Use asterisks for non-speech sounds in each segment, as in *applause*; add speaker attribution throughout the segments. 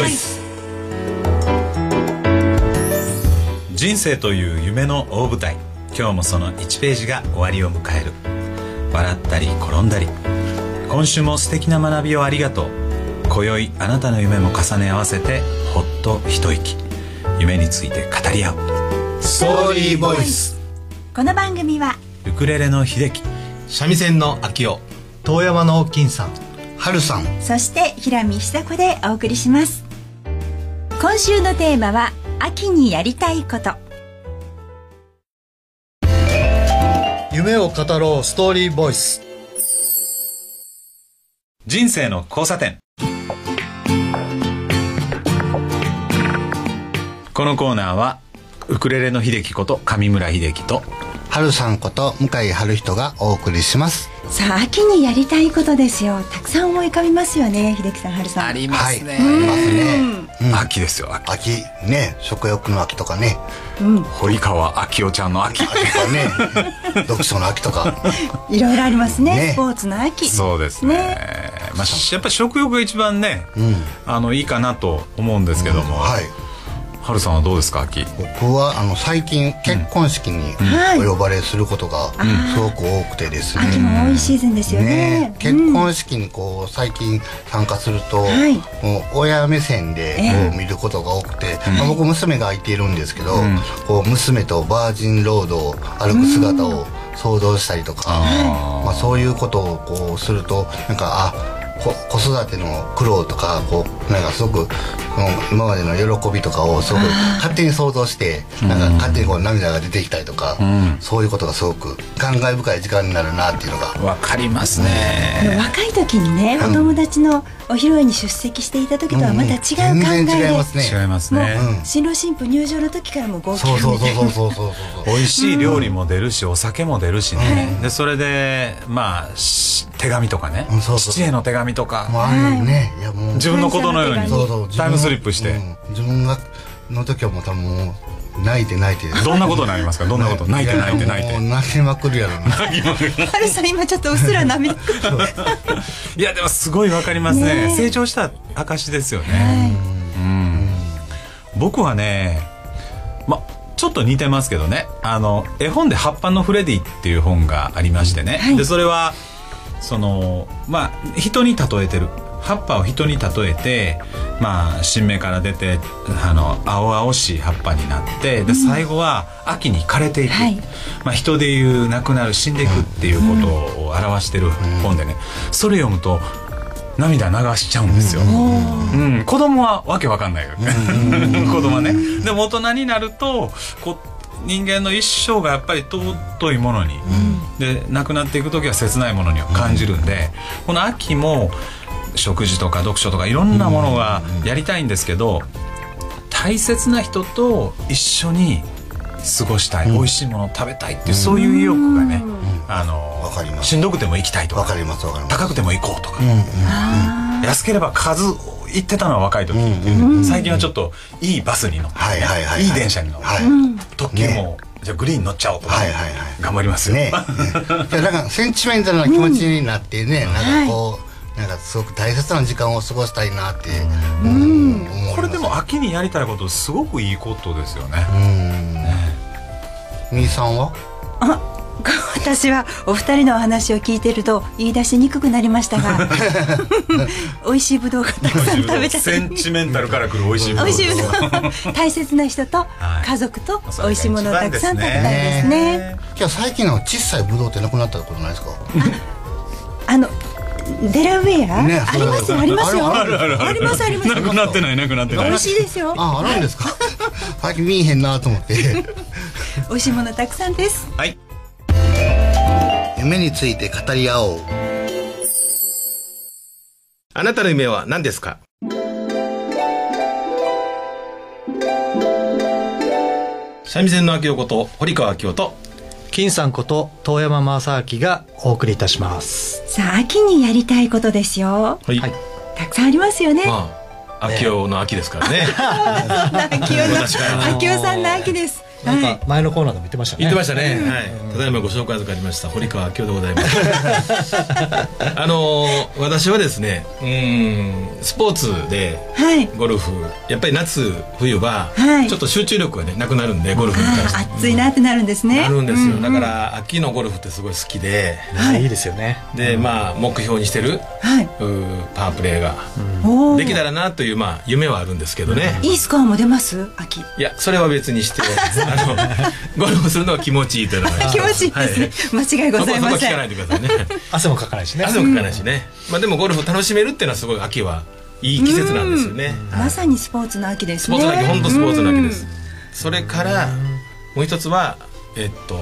Speaker 1: ボイス。人生という夢の大舞台。今日もその1ページが終わりを迎える。笑ったり転んだり。今週も素敵な学びをありがとう。今宵あなたの夢も重ね合わせてほっと一息。夢について語り合う。
Speaker 2: ストーリーボイス。
Speaker 3: この番組は
Speaker 1: ウクレレの秀樹。
Speaker 2: 三味線の秋夫
Speaker 4: 遠山の金さん。
Speaker 2: 春さん。
Speaker 3: そして平見久子でお送りします今週のテーマは秋にやりたいこと。
Speaker 4: 夢を語ろうストーリーボイス。
Speaker 1: 人生の交差点。このコーナーはウクレレの秀樹こと上村秀樹と
Speaker 2: 春さんこと向井春人がお送りします
Speaker 3: さあ秋にやりたいことですよ。たくさん思い浮かびますよね秀樹さん春さん。
Speaker 1: り
Speaker 2: はいありますね、うん
Speaker 1: 秋ですよ秋。
Speaker 2: 秋ね食欲の秋とかね。
Speaker 1: 堀川明夫ちゃんの秋。
Speaker 2: 秋とかね。*laughs* 読書の秋とか。
Speaker 3: いろいろありますね
Speaker 2: ね。
Speaker 3: スポーツの秋。
Speaker 1: そうですね。まあ、しやっぱり食欲が一番ね、あのいいかなと思うんですけども、
Speaker 2: はい
Speaker 1: 春さんはどうですか秋
Speaker 2: 僕はあの最近結婚式に
Speaker 3: はい
Speaker 2: お呼ばれすることがすごく多くてですね、
Speaker 3: 秋も多いシーズンですよね。
Speaker 2: 結婚式にこう最近参加すると、
Speaker 3: はい。
Speaker 2: もう親目線でこ
Speaker 3: え。
Speaker 2: う見ることが多くて、まあ、僕娘がいているんですけど、こう娘とバージンロードを歩く姿を想像したりとか、まあ、そういうことをこうするとなんかあこ子育ての苦労とかこうなんかすごく今までの喜びとかをすごく勝手に想像してなんか勝手にこう涙が出てきたりとか、そういうことがすごく感慨深い時間になるなっていうのが。
Speaker 1: わかりますね。
Speaker 3: 若い時にね、お友達のお披露宴に出席していた時とはまた違う考えで、
Speaker 2: 全然違いますね。
Speaker 1: 違います
Speaker 3: もう、
Speaker 1: ね、
Speaker 3: 新郎新婦入場の時からもう号泣
Speaker 2: そうそうそうそうそうそうそう
Speaker 1: 美味しい料理も出るし、お酒も出るしね、でそれでまあし手紙とかね、
Speaker 2: うんそうそう
Speaker 1: 父への手紙とか、
Speaker 2: もうああいうねいやもう。
Speaker 1: 自分のことのように。
Speaker 2: そうそう。
Speaker 1: タイムスリップして、
Speaker 2: うん。自分がの時はもう多分もう泣いて泣いて。*laughs*
Speaker 1: どんなことになりますか？どんなこと？泣いて泣いて泣いて。
Speaker 2: 泣きまくるやろな。
Speaker 3: 春さん今ちょっとうっすら涙。
Speaker 1: いやでもすごいわかりますね。
Speaker 3: ねえ。
Speaker 1: 成長した証ですよね、うん。僕はねまちょっと似てますけどね。あの絵本で「葉っぱのフレディ」っていう本がありましてね、
Speaker 3: はい。
Speaker 1: でそれはそのまあ人に例えてる。葉っぱを人に例えてまあ新芽から出てあの青々しい葉っぱになってで最後は秋に枯れていく、
Speaker 3: はい。
Speaker 1: まあ、人でいう亡くなる死んでいくっていうことを表してる本でね。それ読むと涙流しちゃうんですよ、うん、子供はわけわかんないよね。*laughs* 子供はね。でも大人になるとこ人間の一生がやっぱり尊いものに、で亡くなっていく時は切ないものには感じるんで、この秋も食事とか読書とかいろんなものがやりたいんですけど、大切な人と一緒に過ごしたい、美味しいものを食べたいっていう、そういう意欲がね、あのしんどくても行きたいとか
Speaker 2: わかりますわかります。
Speaker 1: 高くても行こうとか、
Speaker 2: うん。うん。
Speaker 1: 安ければ数行ってたのは若い時、最近はちょっといいバスに乗って、
Speaker 2: はいはいはいはい。
Speaker 1: いい電車に乗って、
Speaker 2: はい。
Speaker 1: 特急も、じゃあグリーン乗っちゃおうとか、
Speaker 2: はいはいはい。
Speaker 1: 頑張りますよ、
Speaker 2: ね。じゃあなんかセンチメンタルな気持ちになってね、なんかこう、なんかすごく大切な時間を過ごしたいなって、うん。思います
Speaker 1: これでも秋にやりたいことすごくいいことですよね、
Speaker 2: みーさんは？
Speaker 3: 私はお二人のお話を聞いてると言い出しにくくなりましたが *laughs* 美味しいぶどうがたくさん食べたい。
Speaker 1: センチメンタルからくる美味しい
Speaker 3: ぶどう大切な人と
Speaker 1: はい。
Speaker 3: 家族と美味しいものをたくさん食べたいですね。
Speaker 2: じゃあ最近の小さいブドウってなくなったことないですか？
Speaker 3: あのデラウェア、
Speaker 2: ね
Speaker 3: あります？よ。ありますよ。
Speaker 2: あるあるある。
Speaker 3: あります？あります？
Speaker 1: なくなってないなくなってない。
Speaker 3: 美味しいですよ。
Speaker 2: ああるんですか？*laughs* 最近見えへんなと思って。
Speaker 3: 美味しいものたくさんです。
Speaker 1: はい
Speaker 2: 夢について語り合おう。
Speaker 5: あなたの夢は何ですか？三味線の秋夫こと堀川明夫と
Speaker 4: 金さんこと遠山正明がお送りいたします。
Speaker 3: さあ秋にやりたいことですよ。
Speaker 5: はい、
Speaker 4: はい。
Speaker 3: たくさんありますよね。
Speaker 5: まあ秋夫の秋ですからね。*laughs*
Speaker 3: 秋代
Speaker 5: 私から
Speaker 3: の。秋代さんの秋です
Speaker 4: なんか前のコーナーでも言ってましたね。
Speaker 5: 言ってましたね、はい、ただいまご紹介預かりました。堀川明夫でございます。*laughs* あのー私はですねうん。スポーツで
Speaker 3: はい。
Speaker 5: ゴルフやっぱり夏冬は
Speaker 3: はい。
Speaker 5: ちょっと集中力がねなくなるんでゴルフに対して。
Speaker 3: 暑いなってなるんですね。
Speaker 5: なるんですよ、
Speaker 3: う
Speaker 5: だから秋のゴルフってすごい好きで。
Speaker 4: はい。いいですよね。
Speaker 5: でまあ目標にしてる
Speaker 3: はい。う
Speaker 5: ーパワープレーが。
Speaker 3: おー。
Speaker 5: できたらなというまあ夢はあるんですけどね、
Speaker 3: いいスコアも出ます？秋。
Speaker 5: いやそれは別にして *laughs* あのゴルフするのは気持ちいいというのが。*laughs*
Speaker 3: 気持ちいいですね、間違いございません。
Speaker 5: は聞かないでくださいね。*laughs*
Speaker 4: 汗もかかないしね。
Speaker 5: 汗もかかないしね、まあでもゴルフ楽しめるっていうのはすごい秋はいい季節なんですよね、はい。
Speaker 3: まさにスポーツの秋ですね。
Speaker 5: スポーツの秋本当スポーツの秋です。それからもう一つはえっと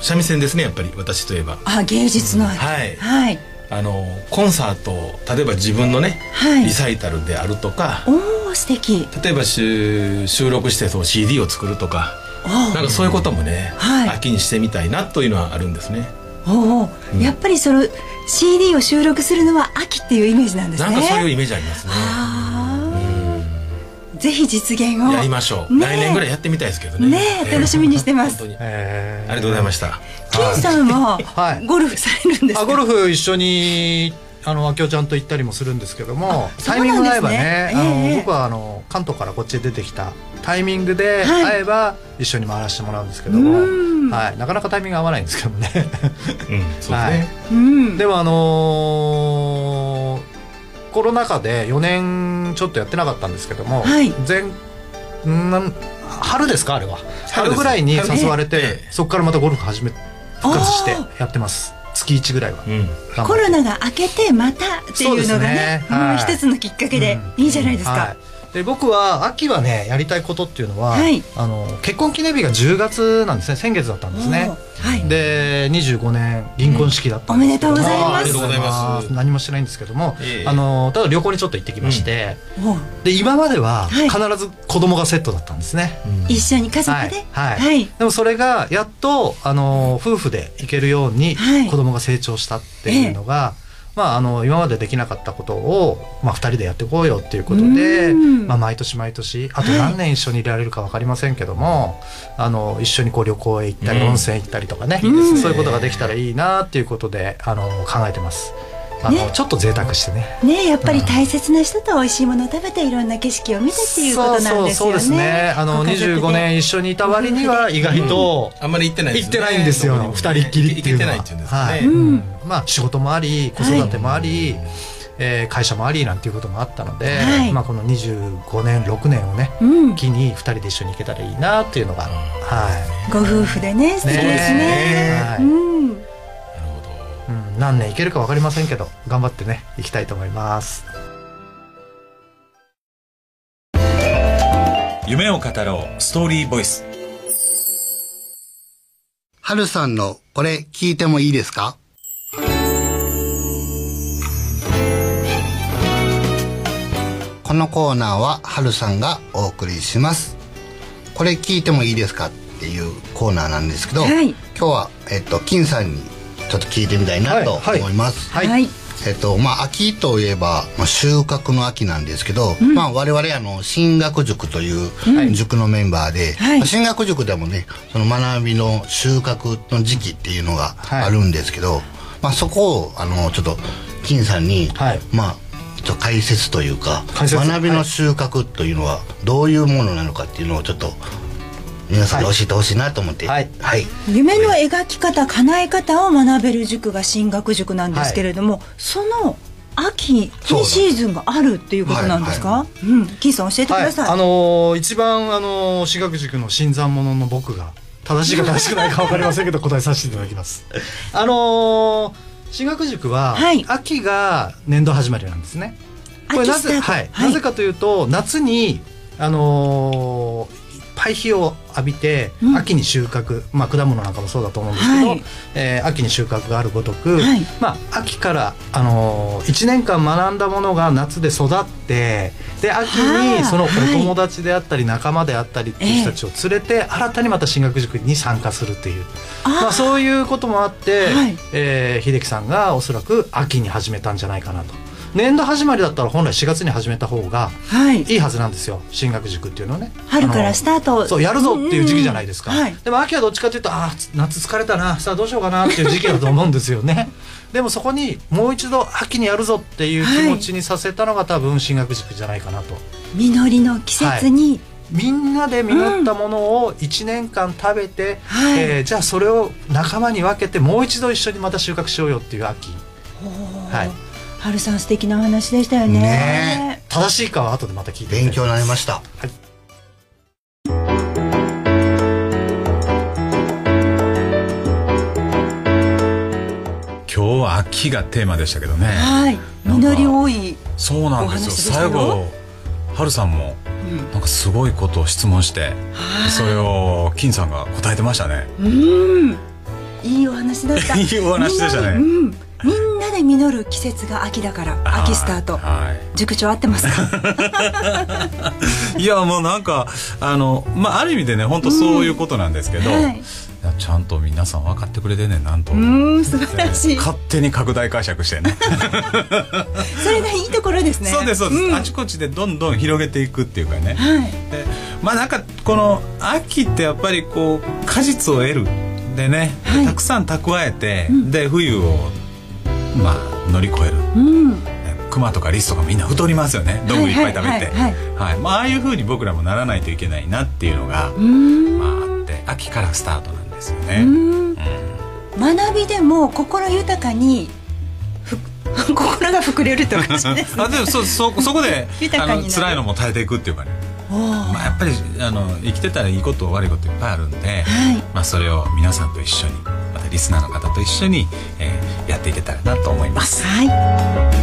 Speaker 5: 三味線ですねやっぱり私といえば。
Speaker 3: あ芸術の秋。
Speaker 5: はい。
Speaker 3: はい。
Speaker 5: あのコンサート例えば自分のね、
Speaker 3: はい。
Speaker 5: リサイタルであるとか。
Speaker 3: おお素敵。
Speaker 5: 例えば収収録してそう CD を作るとかなんかそういうこともね、
Speaker 3: はい。
Speaker 5: 秋にしてみたいなというのはあるんですね。
Speaker 3: おお、やっぱりその CD を収録するのは秋っていうイメージなんですね。
Speaker 5: なんかそういうイメージありますね。
Speaker 3: ぜひ実現を。
Speaker 5: やりましょう、
Speaker 3: ね。
Speaker 5: 来年ぐらいやってみたいですけどね。
Speaker 3: ねえ楽しみにしてます。
Speaker 5: 本当に。あ
Speaker 4: え
Speaker 5: りがとうございました。
Speaker 3: 金さんは
Speaker 4: はい。
Speaker 3: ゴルフされるんですか、
Speaker 4: あゴルフ一緒にあの明夫ちゃんと行ったりもするんですけども
Speaker 3: あ
Speaker 4: タイミングが合えばねあの僕はあの関東からこっちへ出てきたタイミングで
Speaker 3: はい。
Speaker 4: 会えば一緒に回らせてもらうんですけども、
Speaker 3: うん。
Speaker 4: はい、なかなかタイミング合わないんですけどもね。
Speaker 5: うん *laughs* そうですね、
Speaker 4: はい。
Speaker 3: うん。
Speaker 4: でもあのーコロナ禍で4年ちょっとやってなかったんですけども、
Speaker 3: はい。
Speaker 4: 前んなん春ですかあれは。
Speaker 5: 春
Speaker 4: ぐらいに誘われて、
Speaker 5: ええ。
Speaker 4: そこからまたゴルフ始め復活してやってます月1ぐらいは。
Speaker 3: コロナが明けてまたっていうのがね
Speaker 4: そうですね。はい。
Speaker 3: もう一つのきっかけでいいじゃないですか、
Speaker 4: はいで僕は秋はねやりたいことっていうのは、
Speaker 3: はい。
Speaker 4: あの結婚記念日が10月なんですね。先月だったんですね。
Speaker 3: はい。
Speaker 4: で25年銀婚式だったんですけど。も、
Speaker 3: うんおめでとうございます。
Speaker 5: ありがとうございます。
Speaker 4: 何もしてないんですけども、
Speaker 5: ええ。
Speaker 4: あのただ旅行にちょっと行ってきまして、
Speaker 3: おう。
Speaker 4: で今までは
Speaker 3: はい。
Speaker 4: 必ず子供がセットだったんですね、
Speaker 3: 一緒に家族で？
Speaker 4: はい。はい。
Speaker 3: はい。
Speaker 4: でもそれがやっとあの夫婦で行けるように
Speaker 3: はい。
Speaker 4: 子供が成長したっていうのが、まあ、あの今までできなかったことを、まあ、2人でやっていこうよっていうことで、
Speaker 3: うん。
Speaker 4: まあ、毎年毎年あと
Speaker 3: はい
Speaker 4: 何年一緒にいられるか分かりませんけども、あの一緒にこう旅行へ行ったり、
Speaker 5: うん。
Speaker 4: 温泉行ったりとかね、
Speaker 3: うん
Speaker 4: そういうことができたらいいなっていうことであの考えてます。あの
Speaker 3: ね
Speaker 4: ちょっと贅沢してね。
Speaker 3: ねやっぱり大切な人と美味しいものを食べていろんな景色を見てっていうことなんですよね。
Speaker 4: そうそうそうですね。あの
Speaker 3: ご家族で。
Speaker 4: 25年一緒にいた割には意外と、
Speaker 5: あんまり行ってない
Speaker 4: 行ってないんですよ二人っきりっていうのは。
Speaker 5: 行けてないっていうんですかね、
Speaker 4: はい。
Speaker 3: うん。
Speaker 4: まあ仕事もあり子育てもあり、えー会社もありなんていうこともあったので、
Speaker 3: はい。
Speaker 4: まあ、この25年6年をね
Speaker 3: うん。
Speaker 4: 機に2人で一緒に行けたらいいなっていうのが、は
Speaker 3: ご夫婦でね素敵ですね。
Speaker 4: ねはい
Speaker 3: うん、
Speaker 4: 何年行けるか分かりませんけど頑張ってね行きたいと思います。
Speaker 1: 夢を語ろうストーリーボイス
Speaker 2: はるさんのこれ聞いてもいいですか？このコーナーははるさんがお送りします。これ聞いてもいいですか？っていうコーナーなんですけど、
Speaker 3: はい
Speaker 2: 今日は、えっと、金さんにちょっと聞いてみたいなと
Speaker 4: はい
Speaker 2: 思います。
Speaker 4: はい。
Speaker 3: はい。
Speaker 2: えっとまあ、秋といえば、まあ、収穫の秋なんですけど、まあ、我々あの進学塾という塾のメンバーで、
Speaker 3: はい。
Speaker 2: まあ進学塾でもねその学びの収穫の時期っていうのが
Speaker 4: はい。
Speaker 2: あるんですけど、まあ、そこをあのちょっと金さんに、
Speaker 4: はい。
Speaker 2: まあちょっと解説というか学びの収穫というのはどういうものなのかっていうのをちょっと皆さんに教えてほしいなと思って。
Speaker 4: はい。
Speaker 2: はい。
Speaker 3: 夢の描き方叶え方を学べる塾が進学塾なんですけれども、その秋に
Speaker 2: そうだ
Speaker 3: シーズンがあるっていうことなんですか、うん。金さん教えてく
Speaker 4: はい、
Speaker 3: ださい、
Speaker 4: あのー一番あのー私学塾の新参者の僕が正しいか正しくないか分かりませんけど答えさせていただきます。*laughs* あのー進学塾は、
Speaker 3: はい。
Speaker 4: 秋が年度始まりなんですね。これなぜはい、
Speaker 3: はい。
Speaker 4: なぜかというと夏にあのーいっぱい日を浴びて、
Speaker 3: うん。
Speaker 4: 秋に収穫、まあ、果物なんかもそうだと思うんですけど、
Speaker 3: はい。
Speaker 4: えー秋に収穫があるごとく、
Speaker 3: はい。
Speaker 4: まあ、秋から、あのー、1年間学んだものが夏で育ってで秋にそのお友達であったり仲間であったりっていう人たちを連れて、新たにまた進学塾に参加するという、まあ、そういうこともあって、
Speaker 3: はい。
Speaker 4: えー秀樹さんがおそらく秋に始めたんじゃないかなと。年度始まりだったら本来4月に始めた方が
Speaker 3: はい。
Speaker 4: いいはずなんですよ。進学塾っていうのはね。
Speaker 3: 春からスタート。
Speaker 4: そうやるぞっていう時期じゃないですか、
Speaker 3: うんうんはい。
Speaker 4: でも秋はどっちかというとああ夏疲れたな。さあどうしようかなっていう時期だと思うんですよね。*laughs* でもそこにもう一度秋にやるぞっていう気持ちにさせたのが多分進学塾じゃないかなと、
Speaker 3: 実りの季節に、
Speaker 4: みんなで実ったものを1年間食べて、
Speaker 3: はい。
Speaker 4: えーじゃあそれを仲間に分けてもう一度一緒にまた収穫しようよっていう秋。はい
Speaker 3: 春さん素敵なお話でしたよね。
Speaker 2: ね
Speaker 4: 正しいかは後でまた聞いて
Speaker 2: 勉強になりました。
Speaker 1: 今日は秋がテーマでしたけどね。
Speaker 3: はい。実り多い
Speaker 1: そうなんですよ。最後春さんもなんかすごいことを質問してそれを金さんが答えてましたね。
Speaker 3: うん。いいお話だった。*laughs*
Speaker 1: いいお話でしたね。
Speaker 3: うんで実る季節が秋だから秋スタート。
Speaker 1: はい。
Speaker 3: 塾長合ってますか？*laughs*
Speaker 1: いやもうなんかあのまあある意味でね本当そういうことなんですけど、
Speaker 3: はい。
Speaker 1: いやちゃんと皆さん分かってくれてんねんなんと、
Speaker 3: うん素晴らしい。
Speaker 1: 勝手に拡大解釈してね。*laughs*
Speaker 3: それがいいところですね。
Speaker 1: そうですそうです、
Speaker 3: ん。
Speaker 1: あちこちでどんどん広げていくっていうかね。
Speaker 3: はい。
Speaker 1: でまあなんかこの秋ってやっぱりこう果実を得る。でね、
Speaker 3: はい。
Speaker 1: たくさん蓄えて、で冬をまあ乗り越える。
Speaker 3: うん。
Speaker 1: 熊とかリスとかみんな太りますよね。どんぐりいっぱい食べて。
Speaker 3: はいはい。
Speaker 1: はい。まあああいうふうに僕らもならないといけないなっていうのが、
Speaker 3: うん。
Speaker 1: まああって秋からスタートなんですよね、
Speaker 3: うん。学びでも心豊かにふ *laughs* 心が膨れるとかですね。*laughs*
Speaker 1: あでもそそそこで *laughs* あの辛いのも耐えていくっていうかね。まあ、やっぱりあの生きてたらいいこと悪いこといっぱいあるんで、
Speaker 3: はい。
Speaker 1: まあ、それを皆さんと一緒にリスナーの方と一緒に、えーやっていけたらなと思います。
Speaker 3: はい